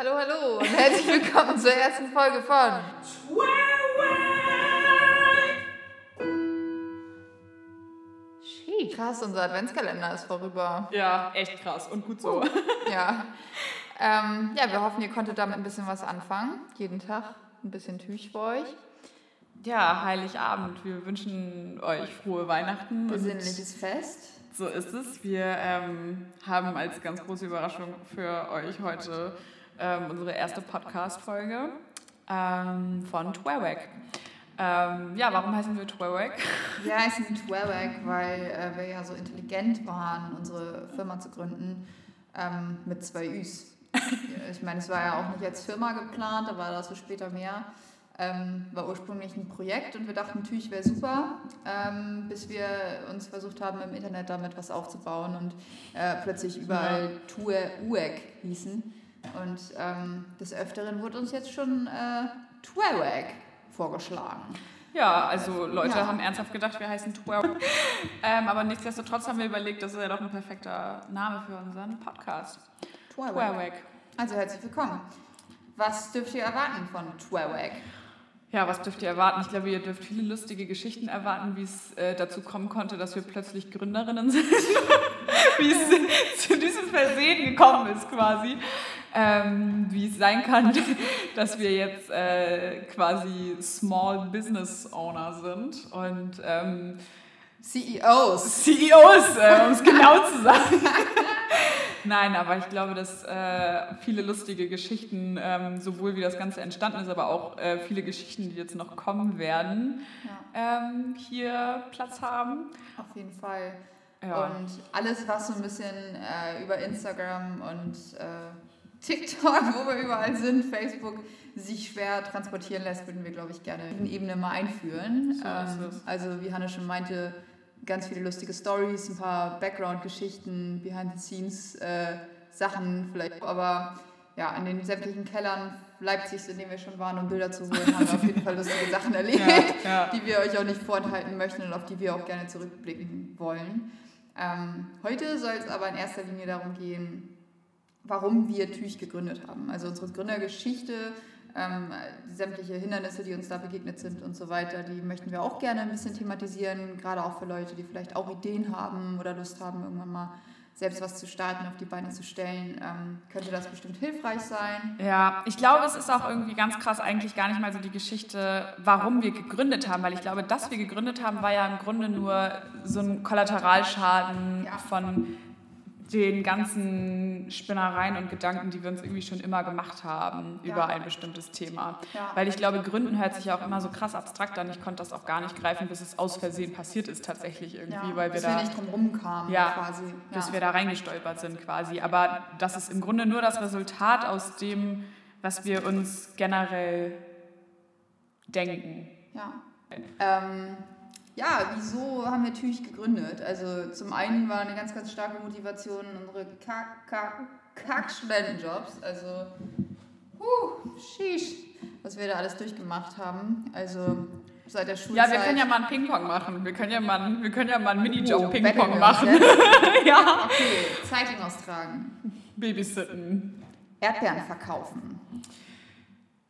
Hallo, hallo und herzlich willkommen zur ersten Folge von Sheesh. Krass, unser Adventskalender ist vorüber. Ja, echt krass und gut so. Ja. Ähm, ja, wir hoffen, ihr konntet damit ein bisschen was anfangen. Jeden Tag ein bisschen Tüch für euch. Ja, Heiligabend. Wir wünschen euch frohe Weihnachten. Besinnliches Fest. So ist es. Wir ähm, haben als ganz große Überraschung für euch heute ähm, unsere erste Podcast-Folge ähm, von Twerwag. Ähm, ja, warum heißen wir Twerwag? Wir heißen Twerwag, weil äh, wir ja so intelligent waren, unsere Firma zu gründen ähm, mit zwei Üs. ich meine, es war ja auch nicht als Firma geplant, da war dazu später mehr. Ähm, war ursprünglich ein Projekt und wir dachten, Tüch wäre super, ähm, bis wir uns versucht haben, im Internet damit was aufzubauen und äh, plötzlich überall Tue Ueg hießen. Und ähm, des Öfteren wurde uns jetzt schon äh, Twerwag vorgeschlagen. Ja, also Leute Ja. haben ernsthaft gedacht, wir heißen Twerwag. ähm, aber nichtsdestotrotz haben wir überlegt, das ist ja doch ein perfekter Name für unseren Podcast. Twerwag. Twerwag. Also herzlich willkommen. Was dürft ihr erwarten von Twerwag? Ja, was dürft ihr erwarten? Ich glaube, ihr dürft viele lustige Geschichten erwarten, wie es äh, dazu kommen konnte, dass wir plötzlich Gründerinnen sind. wie es zu diesem Versehen gekommen ist quasi. Ähm, wie es sein kann, dass wir jetzt äh, quasi Small Business Owner sind und ähm, CEOs. CEOs, äh, um es genau zu sagen. Nein, aber ich glaube, dass äh, viele lustige Geschichten, ähm, sowohl wie das Ganze entstanden ist, aber auch äh, viele Geschichten, die jetzt noch kommen werden, ähm, hier Platz haben. Auf jeden Fall. Ja. Und alles, was so ein bisschen äh, über Instagram und äh, TikTok, wo wir überall sind, Facebook, sich schwer transportieren lässt, würden wir, glaube ich, gerne in Ebene mal einführen. So es. Also, wie Hanne schon meinte, ganz viele lustige Stories, ein paar Background-Geschichten, Behind-the-Scenes-Sachen vielleicht. Aber ja, in den sämtlichen Kellern Leipzigs, in denen wir schon waren, um Bilder zu holen, haben wir auf jeden Fall lustige Sachen erlebt Ja, ja. die wir euch auch nicht vorenthalten möchten und auf die wir auch gerne zurückblicken wollen. Ähm, heute soll es aber in erster Linie darum gehen, warum wir Tüch gegründet haben. Also unsere Gründergeschichte, ähm, sämtliche Hindernisse, die uns da begegnet sind und so weiter, die möchten wir auch gerne ein bisschen thematisieren, gerade auch für Leute, die vielleicht auch Ideen haben oder Lust haben, irgendwann mal selbst was zu starten, auf die Beine zu stellen. Ähm, könnte das bestimmt hilfreich sein. Ja, ich glaube, es ist auch irgendwie ganz krass eigentlich gar nicht mal so die Geschichte, warum wir gegründet haben, weil ich glaube, dass wir gegründet haben, war ja im Grunde nur so ein Kollateralschaden von den ganzen Spinnereien und Gedanken, die wir uns irgendwie schon immer gemacht haben über ein bestimmtes Thema. Weil ich glaube, Gründen hört sich ja auch immer so krass abstrakt an. Ich konnte das auch gar nicht greifen, bis es aus Versehen passiert ist tatsächlich irgendwie, weil wir da wir nicht drum rumkamen Ja, quasi. bis wir da reingestolpert sind quasi. Aber das ist im Grunde nur das Resultat aus dem, was wir uns generell denken. Ja. Ähm, ja, wieso haben wir Tüch gegründet? Also zum einen war eine ganz, ganz starke Motivation unsere Kack, Kack, Kack-Studentenjobs. Also, huh, sheesh, was wir da alles durchgemacht haben. Also seit der Ja, Schulzeit. wir können ja mal ein Ping-Pong machen. Wir können ja mal, ein- wir können ja mal einen Oh, Minijob-Ping-Pong Battle machen. Girls, ja. Okay, Zeitung austragen, Babysitten. Erdbeeren verkaufen,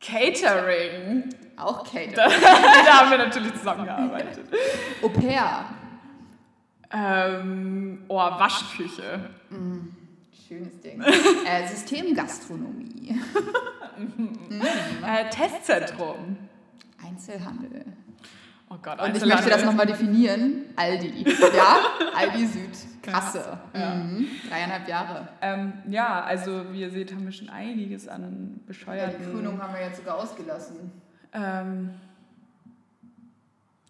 Catering. auch Catering, da haben wir natürlich zusammengearbeitet. Au pair, Ähm, oh, Waschküche. schönes Ding, äh, Systemgastronomie, Äh, Testzentrum. Einzelhandel. Oh Gott, Und ich Einzelhandel. möchte das nochmal definieren. Aldi. Ja, Aldi Süd. Kasse. Mhm. Dreieinhalb Jahre. Ähm, ja, also wie ihr seht, haben wir schon einiges an Ja, die bescheuerten... Krönung haben wir jetzt sogar ausgelassen. Ähm,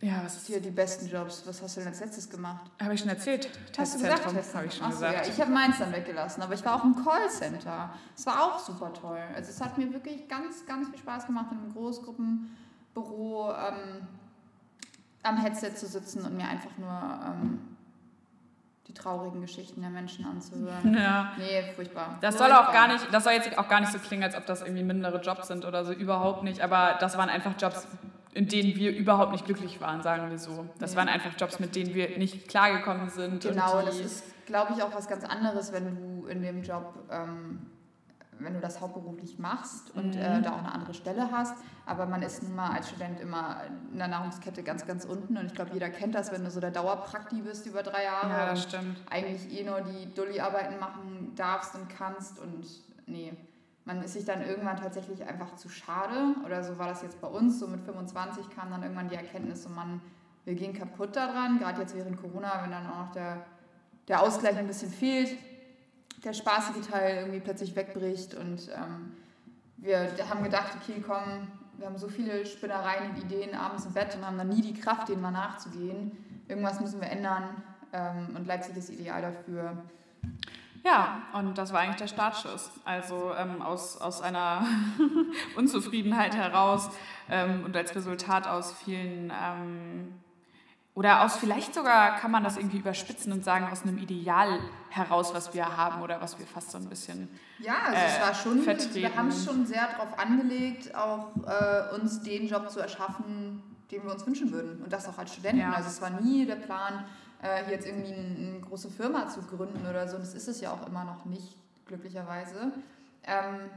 ja, was ist Hier die besten Jobs. Was hast du denn als letztes gemacht? Habe ich schon erzählt? Hast du gesagt? Habe ich schon Ach so, gesagt. Ja, ich habe meins dann weggelassen, aber ich war auch im Callcenter. Es war auch super toll. Also es hat mir wirklich ganz, ganz viel Spaß gemacht, in einem Großgruppenbüro ähm, am Headset zu sitzen und mir einfach nur ähm, die traurigen Geschichten der Menschen anzuhören. Ja. Nee, furchtbar. Das soll auch gar nicht, das soll jetzt auch gar nicht so klingen, als ob das irgendwie mindere Jobs sind oder so, überhaupt nicht. Aber das waren einfach Jobs, in denen wir überhaupt nicht glücklich waren, sagen wir so. Das Nee. waren einfach Jobs, mit denen wir nicht klargekommen sind. Genau, das ist, glaube ich, auch was ganz anderes, wenn du in dem Job, ähm, wenn du das hauptberuflich machst und mhm. äh, da auch eine andere Stelle hast. Aber man ist nun mal als Student immer in der Nahrungskette ganz, ganz unten. Und ich glaube, jeder kennt das, wenn du so der Dauerprakti bist über drei Jahre. Ja, das stimmt. Eigentlich eh nur die Dulli-Arbeiten machen darfst und kannst. Und nee, man ist sich dann irgendwann tatsächlich einfach zu schade. Oder so war das jetzt bei uns. So mit 25 kam dann irgendwann die Erkenntnis, so man, wir gehen kaputt daran. Gerade jetzt während Corona, wenn dann auch noch der, der Ausgleich ein bisschen fehlt der spaßige Teil irgendwie plötzlich wegbricht und ähm, wir haben gedacht, okay, komm, wir haben so viele Spinnereien und Ideen abends im Bett und haben dann nie die Kraft, denen mal nachzugehen. Irgendwas müssen wir ändern ähm, und Leipzig ist ideal dafür. Ja, und das war eigentlich der Startschuss. Also ähm, aus, aus einer Unzufriedenheit heraus ähm, und als Resultat aus vielen ähm, oder aus vielleicht sogar kann man das irgendwie überspitzen und sagen, aus einem Ideal heraus, was wir haben oder was wir fast so ein bisschen. Ja, also äh, es war schon, vertreten. wir haben es schon sehr darauf angelegt, auch äh, uns den Job zu erschaffen, den wir uns wünschen würden. Und das auch als Studenten. Ja. Also es war nie der Plan, äh, hier jetzt irgendwie eine, eine, große Firma zu gründen oder so. Und das ist es ja auch immer noch nicht, glücklicherweise. Ähm,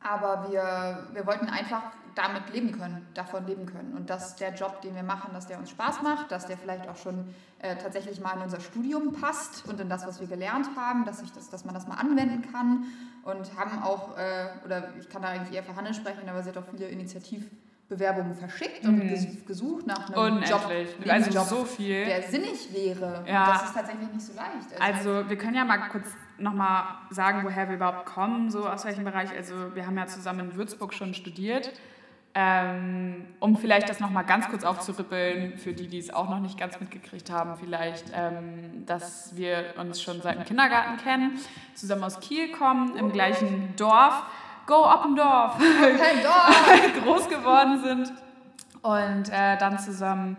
aber wir, wir wollten einfach damit leben können, davon leben können. Und dass der Job, den wir machen, dass der uns Spaß macht, dass der vielleicht auch schon äh, tatsächlich mal in unser Studium passt und in das, was wir gelernt haben, dass, ich das, dass man das mal anwenden kann. Und haben auch, äh, oder ich kann da eigentlich eher für Hanne sprechen, aber sie hat auch viele Initiativbewerbungen verschickt und mhm. gesucht nach einem Unendlich. Job, also Job, so viel. der sinnig wäre. Ja. Das ist tatsächlich nicht so leicht. Also, also wir können ja mal kurz nochmal sagen, woher wir überhaupt kommen, so aus welchem Bereich. Also wir haben ja zusammen in Würzburg schon studiert ähm, um vielleicht das nochmal ganz kurz aufzurippeln, für die, die es auch noch nicht ganz mitgekriegt haben, vielleicht, ähm, dass wir uns schon seit dem Kindergarten kennen, zusammen aus Kiel kommen, im gleichen Dorf, Go Oppendorf, groß geworden sind. Und äh, dann zusammen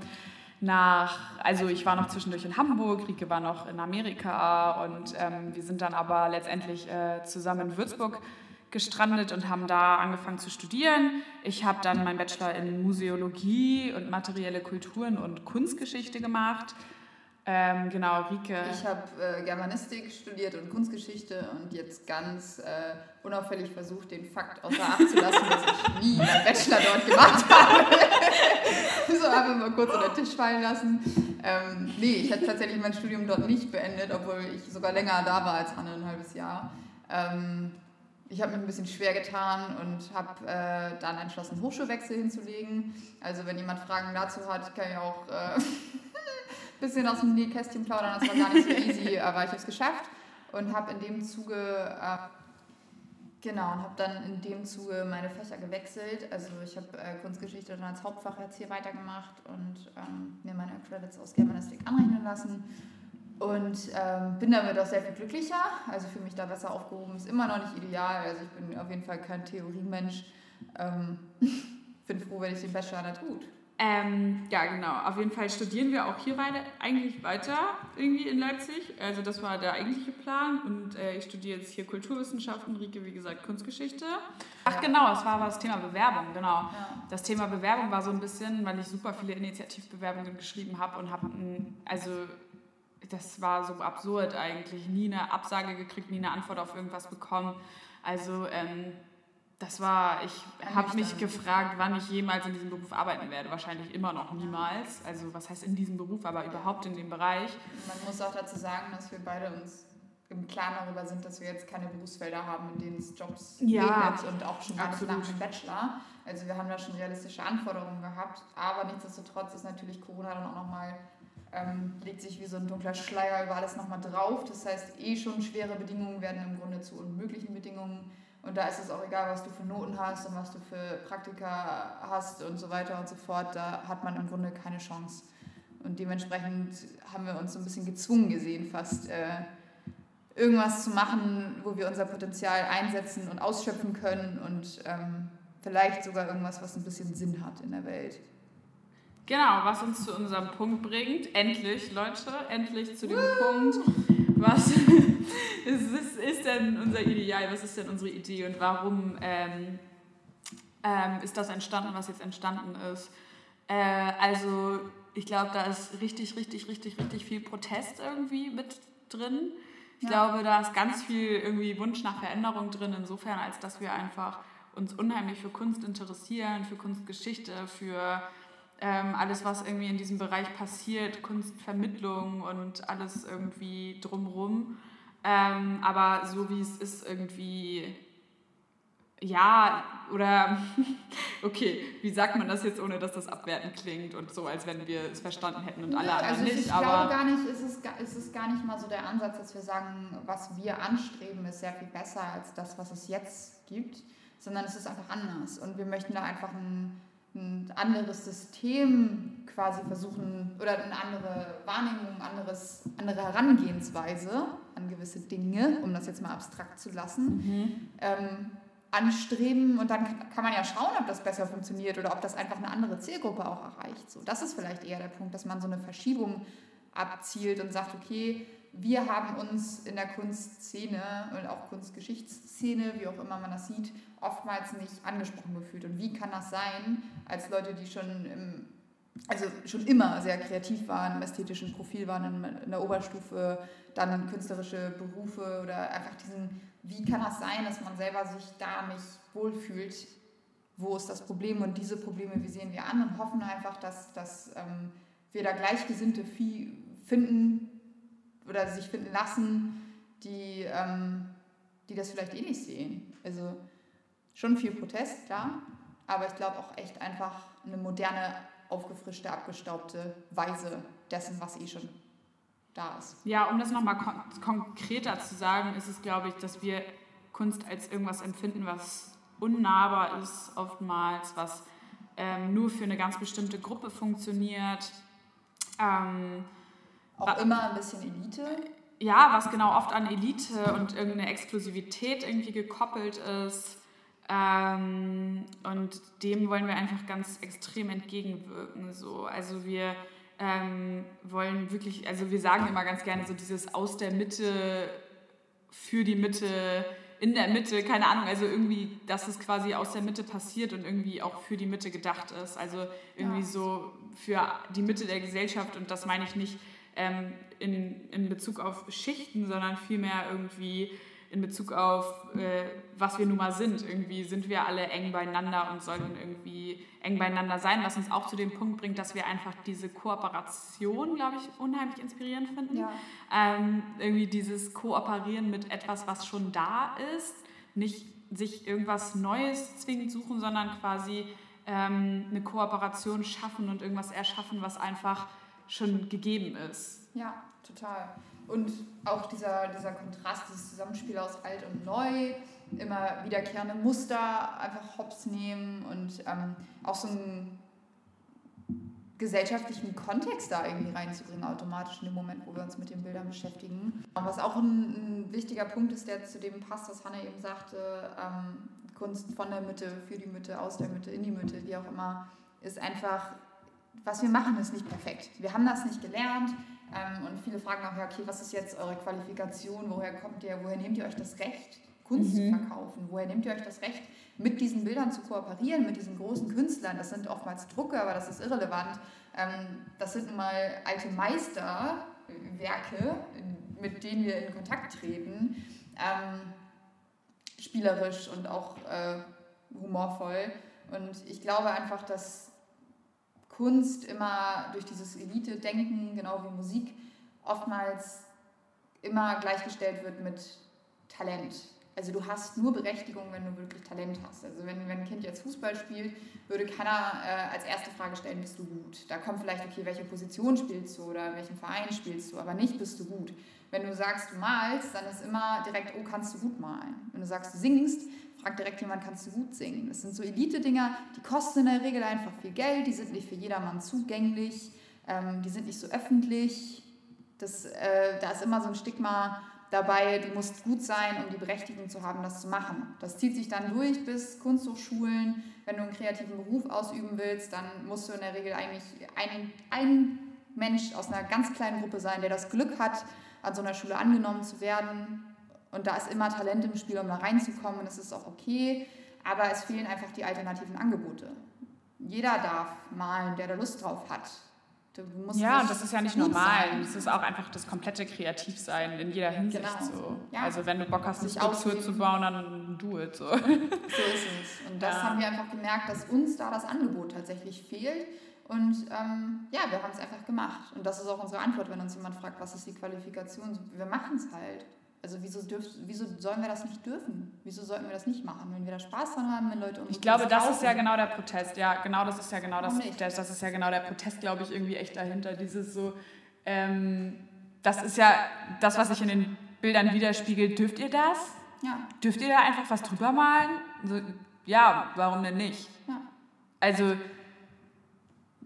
nach, also ich war noch zwischendurch in Hamburg, Rieke war noch in Amerika und ähm, wir sind dann aber letztendlich äh, zusammen in Würzburg gestrandet und haben da angefangen zu studieren. Ich habe dann meinen Bachelor in Museologie und materielle Kulturen und Kunstgeschichte gemacht. Ähm, genau, Rike. Ich habe äh, Germanistik studiert und Kunstgeschichte und jetzt ganz äh, unauffällig versucht, den Fakt außer Acht zu lassen, dass ich nie meinen Bachelor dort gemacht habe. so einfach mal kurz unter den Tisch fallen lassen. Ähm, nee, ich habe tatsächlich mein Studium dort nicht beendet, obwohl ich sogar länger da war als halbes Jahr. Ähm, ich habe mich ein bisschen schwer getan und habe äh, dann entschlossen, Hochschulwechsel hinzulegen. Also wenn jemand Fragen dazu hat, kann ich auch äh, ein bisschen aus dem Nähkästchen plaudern. Das war gar nicht so easy, aber ich habe es geschafft und habe in dem Zuge äh, genau und habe dann in dem Zuge meine Fächer gewechselt. Also ich habe äh, Kunstgeschichte dann als Hauptfach jetzt hier weitergemacht und ähm, mir meine Credits aus Germanistik anrechnen lassen und ähm, bin damit auch sehr viel glücklicher. Also für mich da besser aufgehoben ist immer noch nicht ideal. Also ich bin auf jeden Fall kein Theoriemensch. Ähm, bin froh, wenn ich den Bachelor da tut. Ähm, ja, genau. Auf jeden Fall studieren wir auch hier weiter, eigentlich weiter irgendwie in Leipzig. Also das war der eigentliche Plan. Und äh, ich studiere jetzt hier Kulturwissenschaften, Rike, wie gesagt, Kunstgeschichte. Ach genau, es war das Thema Bewerbung, genau. Ja. Das Thema Bewerbung war so ein bisschen, weil ich super viele Initiativbewerbungen geschrieben habe und habe, also das war so absurd eigentlich. Nie eine Absage gekriegt, nie eine Antwort auf irgendwas bekommen. Also ähm, das war, ich habe mich gefragt, wann ich jemals in diesem Beruf arbeiten werde. Wahrscheinlich immer noch niemals. Also was heißt in diesem Beruf, aber überhaupt in dem Bereich. Man muss auch dazu sagen, dass wir beide uns im Klaren darüber sind, dass wir jetzt keine Berufsfelder haben, in denen es Jobs ja, regnet und auch schon gar nicht nach dem Bachelor. Also wir haben da schon realistische Anforderungen gehabt, aber nichtsdestotrotz ist natürlich Corona dann auch nochmal ähm, legt sich wie so ein dunkler Schleier über alles nochmal drauf. Das heißt, eh schon schwere Bedingungen werden im Grunde zu unmöglichen Bedingungen. Und da ist es auch egal, was du für Noten hast und was du für Praktika hast und so weiter und so fort. Da hat man im Grunde keine Chance. Und dementsprechend haben wir uns so ein bisschen gezwungen gesehen, fast äh, irgendwas zu machen, wo wir unser Potenzial einsetzen und ausschöpfen können und ähm, vielleicht sogar irgendwas, was ein bisschen Sinn hat in der Welt. Genau, was uns zu unserem Punkt bringt. Endlich, Leute, endlich zu dem Punkt. Was ist, ist, denn unser Ideal? Was ist denn unsere Idee und warum ähm, ähm, ist das entstanden, was jetzt entstanden ist? Äh, also, ich glaube, da ist richtig, richtig, richtig, richtig viel Protest irgendwie mit drin. Ich ja. glaube, da ist ganz viel irgendwie Wunsch nach Veränderung drin, insofern, als dass wir einfach uns unheimlich für Kunst interessieren, für Kunstgeschichte, für ähm, alles, was irgendwie in diesem Bereich passiert, Kunstvermittlung und alles irgendwie drumrum. Ähm, aber so wie es ist, irgendwie ja, oder okay, wie sagt man das jetzt, ohne dass das abwertend klingt und so, als wenn wir es verstanden hätten und alle anderen also nicht. Ich aber glaube gar nicht, es ist, es ist gar nicht mal so der Ansatz, dass wir sagen, was wir anstreben, ist sehr viel besser als das, was es jetzt gibt, sondern es ist einfach anders. Und wir möchten da einfach ein, ein anderes System quasi versuchen oder eine andere Wahrnehmung, anderes, andere Herangehensweise an gewisse Dinge, um das jetzt mal abstrakt zu lassen. Mhm. Ähm, anstreben und dann kann man ja schauen, ob das besser funktioniert oder ob das einfach eine andere Zielgruppe auch erreicht. So, das ist vielleicht eher der Punkt, dass man so eine Verschiebung abzielt und sagt, okay, wir haben uns in der Kunstszene und auch Kunstgeschichtsszene, wie auch immer man das sieht, oftmals nicht angesprochen gefühlt. Und wie kann das sein, als Leute, die schon im, also schon immer sehr kreativ waren, im ästhetischen Profil waren, in der Oberstufe, dann künstlerische Berufe oder einfach diesen wie kann das sein, dass man selber sich da nicht wohlfühlt? Wo ist das Problem? Und diese Probleme, wie sehen wir an und hoffen einfach, dass, dass ähm, wir da Gleichgesinnte finden oder sich finden lassen, die, ähm, die das vielleicht eh nicht sehen. Also schon viel Protest, klar, aber ich glaube auch echt einfach eine moderne, aufgefrischte, abgestaubte Weise dessen, was eh schon da ist. Ja, um das nochmal kon konkreter zu sagen, ist es, glaube ich, dass wir Kunst als irgendwas empfinden, was unnahbar ist, oftmals, was ähm, nur für eine ganz bestimmte Gruppe funktioniert. Ähm, Auch immer ein bisschen Elite? Ja, was genau oft an Elite und irgendeine Exklusivität irgendwie gekoppelt ist. Ähm, und dem wollen wir einfach ganz extrem entgegenwirken. So. Also wir ähm, wollen wirklich, also wir sagen immer ganz gerne so dieses aus der Mitte für die Mitte, in der Mitte, keine Ahnung, also irgendwie, dass es quasi aus der Mitte passiert und irgendwie auch für die Mitte gedacht ist. Also irgendwie ja. so für die Mitte der Gesellschaft und das meine ich nicht ähm, in, in Bezug auf Schichten, sondern vielmehr irgendwie in Bezug auf, äh, was wir nun mal sind. Irgendwie sind wir alle eng beieinander und sollen irgendwie eng beieinander sein, was uns auch zu dem Punkt bringt, dass wir einfach diese Kooperation, glaube ich, unheimlich inspirierend finden. Ja. Ähm, irgendwie dieses Kooperieren mit etwas, was schon da ist, nicht sich irgendwas Neues zwingend suchen, sondern quasi ähm, eine Kooperation schaffen und irgendwas erschaffen, was einfach schon gegeben ist. Ja, total. Und auch dieser, dieser Kontrast, dieses Zusammenspiel aus alt und neu, immer wiederkehrende Muster einfach hops nehmen und ähm, auch so einen gesellschaftlichen Kontext da irgendwie reinzubringen, automatisch in dem Moment, wo wir uns mit den Bildern beschäftigen. Was auch ein, ein wichtiger Punkt ist, der zu dem passt, was Hanna eben sagte, ähm, Kunst von der Mitte, für die Mitte, aus der Mitte, in die Mitte, wie auch immer, ist einfach, was wir machen, ist nicht perfekt. Wir haben das nicht gelernt, ähm, und viele fragen auch, ja, okay, was ist jetzt eure Qualifikation? Woher kommt ihr? Woher nehmt ihr euch das Recht, Kunst mhm. zu verkaufen? Woher nehmt ihr euch das Recht, mit diesen Bildern zu kooperieren, mit diesen großen Künstlern? Das sind oftmals Drucke, aber das ist irrelevant. Ähm, das sind nun mal alte Meisterwerke, mit denen wir in Kontakt treten. Ähm, spielerisch und auch äh, humorvoll. Und ich glaube einfach, dass Kunst immer durch dieses Elite-Denken, genau wie Musik, oftmals immer gleichgestellt wird mit Talent. Also du hast nur Berechtigung, wenn du wirklich Talent hast. Also wenn, wenn ein Kind jetzt Fußball spielt, würde keiner äh, als erste Frage stellen, bist du gut? Da kommt vielleicht, okay, welche Position spielst du oder in welchem Verein spielst du, aber nicht, bist du gut. Wenn du sagst, du malst, dann ist immer direkt, oh, kannst du gut malen. Wenn du sagst, du singst, fragt direkt jemand, kannst du gut singen? Das sind so Elite-Dinger, die kosten in der Regel einfach viel Geld, die sind nicht für jedermann zugänglich, ähm, die sind nicht so öffentlich. Das, äh, da ist immer so ein Stigma dabei, du musst gut sein, um die Berechtigung zu haben, das zu machen. Das zieht sich dann durch bis Kunsthochschulen. Wenn du einen kreativen Beruf ausüben willst, dann musst du in der Regel eigentlich ein, ein Mensch aus einer ganz kleinen Gruppe sein, der das Glück hat, an so einer Schule angenommen zu werden und da ist immer Talent im Spiel, um da reinzukommen. Und das ist auch okay. Aber es fehlen einfach die alternativen Angebote. Jeder darf malen, der da Lust drauf hat. ja, und das ist ja nicht normal. Sein. Das ist auch einfach das komplette Kreativsein in jeder Hinsicht genau. so. Ja. Also wenn du Bock hast, eine Skulptur zu bauen, dann do it so. So ist es. Und das ja. haben wir einfach gemerkt, dass uns da das Angebot tatsächlich fehlt. Und ähm, ja, wir haben es einfach gemacht. Und das ist auch unsere Antwort, wenn uns jemand fragt, was ist die Qualifikation. Wir machen es halt. Also wieso, dürf, wieso sollen wir das nicht dürfen? Wieso sollten wir das nicht machen? Wenn wir da Spaß dran haben, wenn Leute uns Ich glaube, das ist ja genau der Protest. Ja, genau, das ist ja genau das, das, das ist ja genau der Protest, glaube ich, irgendwie echt dahinter. Dieses so, ähm, das ist ja das, was sich in den Bildern widerspiegelt. Dürft ihr das? Ja. Dürft ihr da einfach was drüber malen? So, ja, warum denn nicht? Ja. Also,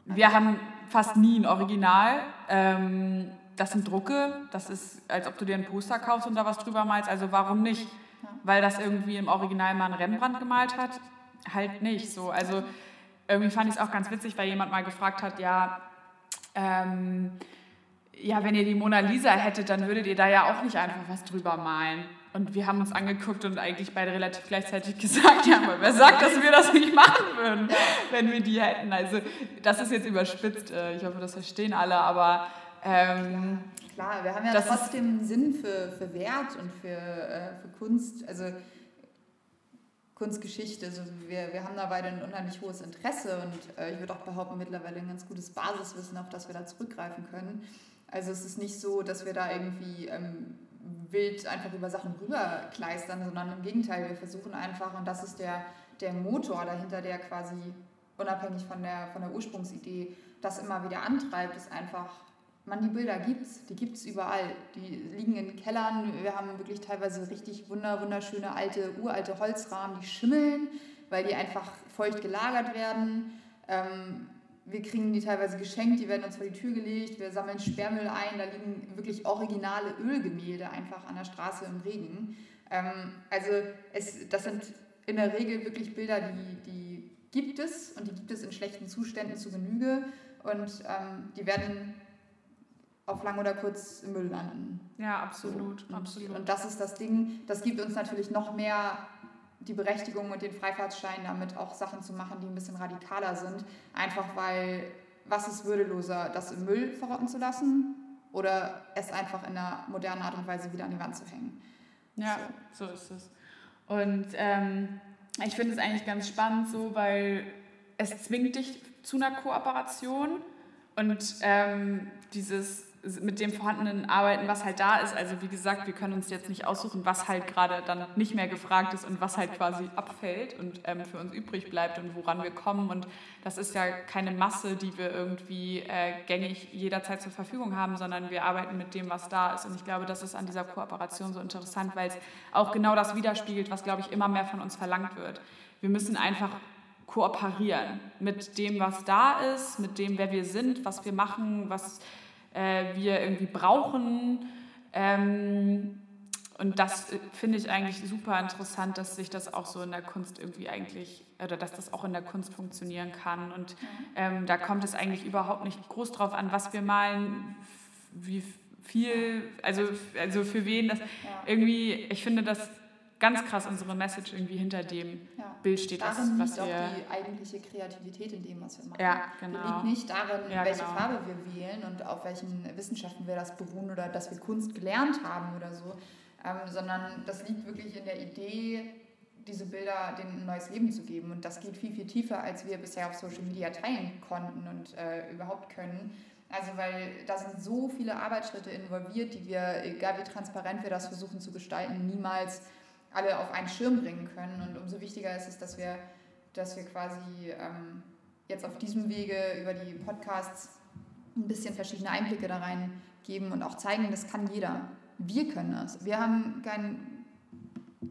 wir haben fast nie ein Original. Ähm, das sind Drucke, das ist, als ob du dir ein Poster kaufst und da was drüber malst, also warum nicht? Weil das irgendwie im Original mal ein Rembrandt gemalt hat? Halt nicht so. Also irgendwie fand ich es auch ganz witzig, weil jemand mal gefragt hat, ja, ähm, ja, wenn ihr die Mona Lisa hättet, dann würdet ihr da ja auch nicht einfach was drüber malen. Und wir haben uns angeguckt und eigentlich beide relativ gleichzeitig gesagt, ja, aber wer sagt, dass wir das nicht machen würden, wenn wir die hätten? Also das ist jetzt überspitzt, äh, ich hoffe, das verstehen alle, aber ähm, Klar, wir haben ja trotzdem einen Sinn für, für Wert und für, äh, für Kunst, also Kunstgeschichte. Also wir, wir haben da beide ein unheimlich hohes Interesse und äh, ich würde auch behaupten, mittlerweile ein ganz gutes Basiswissen, auf das wir da zurückgreifen können. Also es ist nicht so, dass wir da irgendwie ähm, wild einfach über Sachen rüberkleistern, sondern im Gegenteil, wir versuchen einfach, und das ist der, der Motor dahinter, der quasi unabhängig von der, von der Ursprungsidee das immer wieder antreibt, ist einfach man, die Bilder gibt's, die gibt es überall. Die liegen in Kellern. Wir haben wirklich teilweise richtig wunderschöne alte, uralte Holzrahmen, die schimmeln, weil die einfach feucht gelagert werden. Ähm, wir kriegen die teilweise geschenkt, die werden uns vor die Tür gelegt. Wir sammeln Sperrmüll ein, da liegen wirklich originale Ölgemälde einfach an der Straße im Regen. Ähm, also es, das sind in der Regel wirklich Bilder, die, die gibt es und die gibt es in schlechten Zuständen zu Genüge und ähm, die werden auf lang oder kurz im Müll landen. Ja, absolut, so. absolut. Und das ist das Ding, das gibt uns natürlich noch mehr die Berechtigung und den Freifahrtschein damit auch Sachen zu machen, die ein bisschen radikaler sind. Einfach weil, was ist würdeloser, das im Müll verrotten zu lassen oder es einfach in einer modernen Art und Weise wieder an die Wand zu hängen. Ja, so, so ist es. Und ähm, ich finde es eigentlich ganz spannend so, weil es zwingt dich zu einer Kooperation und ähm, dieses mit dem vorhandenen Arbeiten, was halt da ist. Also wie gesagt, wir können uns jetzt nicht aussuchen, was halt gerade dann nicht mehr gefragt ist und was halt quasi abfällt und ähm, für uns übrig bleibt und woran wir kommen. Und das ist ja keine Masse, die wir irgendwie äh, gängig jederzeit zur Verfügung haben, sondern wir arbeiten mit dem, was da ist. Und ich glaube, das ist an dieser Kooperation so interessant, weil es auch genau das widerspiegelt, was, glaube ich, immer mehr von uns verlangt wird. Wir müssen einfach kooperieren mit dem, was da ist, mit dem, wer wir sind, was wir machen, was äh, wir irgendwie brauchen. Ähm, und das äh, finde ich eigentlich super interessant, dass sich das auch so in der Kunst irgendwie eigentlich, oder dass das auch in der Kunst funktionieren kann. Und ähm, da kommt es eigentlich überhaupt nicht groß drauf an, was wir malen, wie viel, also, also für wen das irgendwie, ich finde das ganz krass unsere Message irgendwie hinter dem ja. Bild steht. Darin was, was liegt auch die eigentliche Kreativität in dem, was wir machen. Ja, genau. Die liegt nicht darin, ja, welche genau. Farbe wir wählen und auf welchen Wissenschaften wir das beruhen oder dass wir Kunst gelernt haben oder so, ähm, sondern das liegt wirklich in der Idee, diese Bilder denen ein neues Leben zu geben. Und das geht viel, viel tiefer, als wir bisher auf Social Media teilen konnten und äh, überhaupt können. Also weil da sind so viele Arbeitsschritte involviert, die wir, egal wie transparent wir das versuchen zu gestalten, niemals alle auf einen Schirm bringen können. Und umso wichtiger ist es, dass wir, dass wir quasi ähm, jetzt auf diesem Wege über die Podcasts ein bisschen verschiedene Einblicke da rein geben und auch zeigen, das kann jeder. Wir können das. Wir haben kein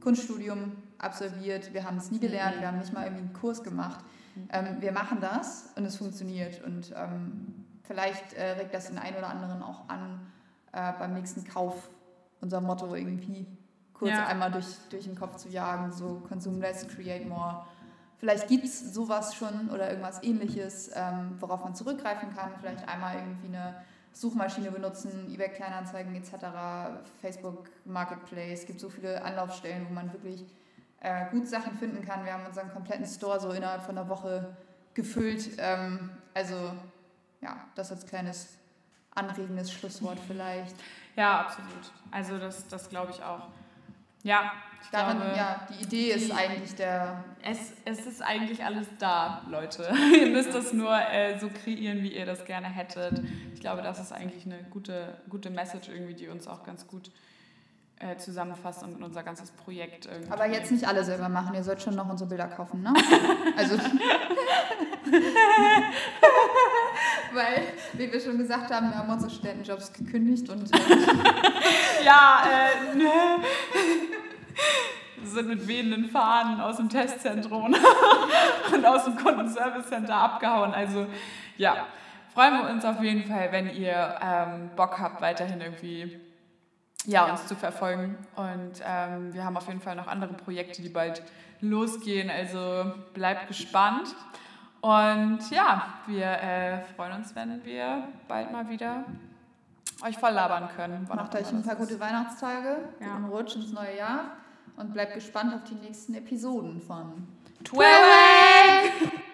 Kunststudium absolviert, wir haben es nie gelernt, wir haben nicht mal irgendwie einen Kurs gemacht. Ähm, wir machen das und es funktioniert. Und ähm, vielleicht äh, regt das den einen oder anderen auch an, äh, beim nächsten Kauf unser Motto irgendwie kurz ja. einmal durch, durch den Kopf zu jagen, so consume less, create more. Vielleicht gibt es sowas schon oder irgendwas ähnliches, ähm, worauf man zurückgreifen kann. Vielleicht einmal irgendwie eine Suchmaschine benutzen, eBay Kleinanzeigen etc., Facebook Marketplace. Es gibt so viele Anlaufstellen, wo man wirklich äh, gut Sachen finden kann. Wir haben unseren kompletten Store so innerhalb von einer Woche gefüllt. Ähm, also ja, das als kleines anregendes Schlusswort vielleicht. Ja, absolut. Also das, das glaube ich auch. Ja, ich Darin, glaube, ja, die Idee ist die- eigentlich der. es, es ist eigentlich alles da, Leute. ihr müsst das nur äh, so kreieren, wie ihr das gerne hättet. Ich glaube, das ist eigentlich eine gute, gute Message irgendwie, die uns auch ganz gut äh, zusammenfasst und unser ganzes Projekt irgendwie. Aber jetzt nicht alle selber machen, ihr sollt schon noch unsere Bilder kaufen, ne? Also. Weil, wie wir schon gesagt haben, wir haben unsere Studentenjobs gekündigt und äh, Ja, äh, ne. Sind mit wehenden Fahnen aus dem Testzentrum und aus dem Kundenservice Center abgehauen. Also ja, freuen wir uns auf jeden Fall, wenn ihr ähm, Bock habt, weiterhin irgendwie ja, uns zu verfolgen. Und ähm, wir haben auf jeden Fall noch andere Projekte, die bald losgehen. Also bleibt gespannt. Und ja, wir äh, freuen uns, wenn wir bald mal wieder euch voll labern können. macht euch ein paar ist. gute Weihnachtstage, Ja. guten Rutsch ins neue Jahr und bleibt gespannt auf die nächsten Episoden von 12!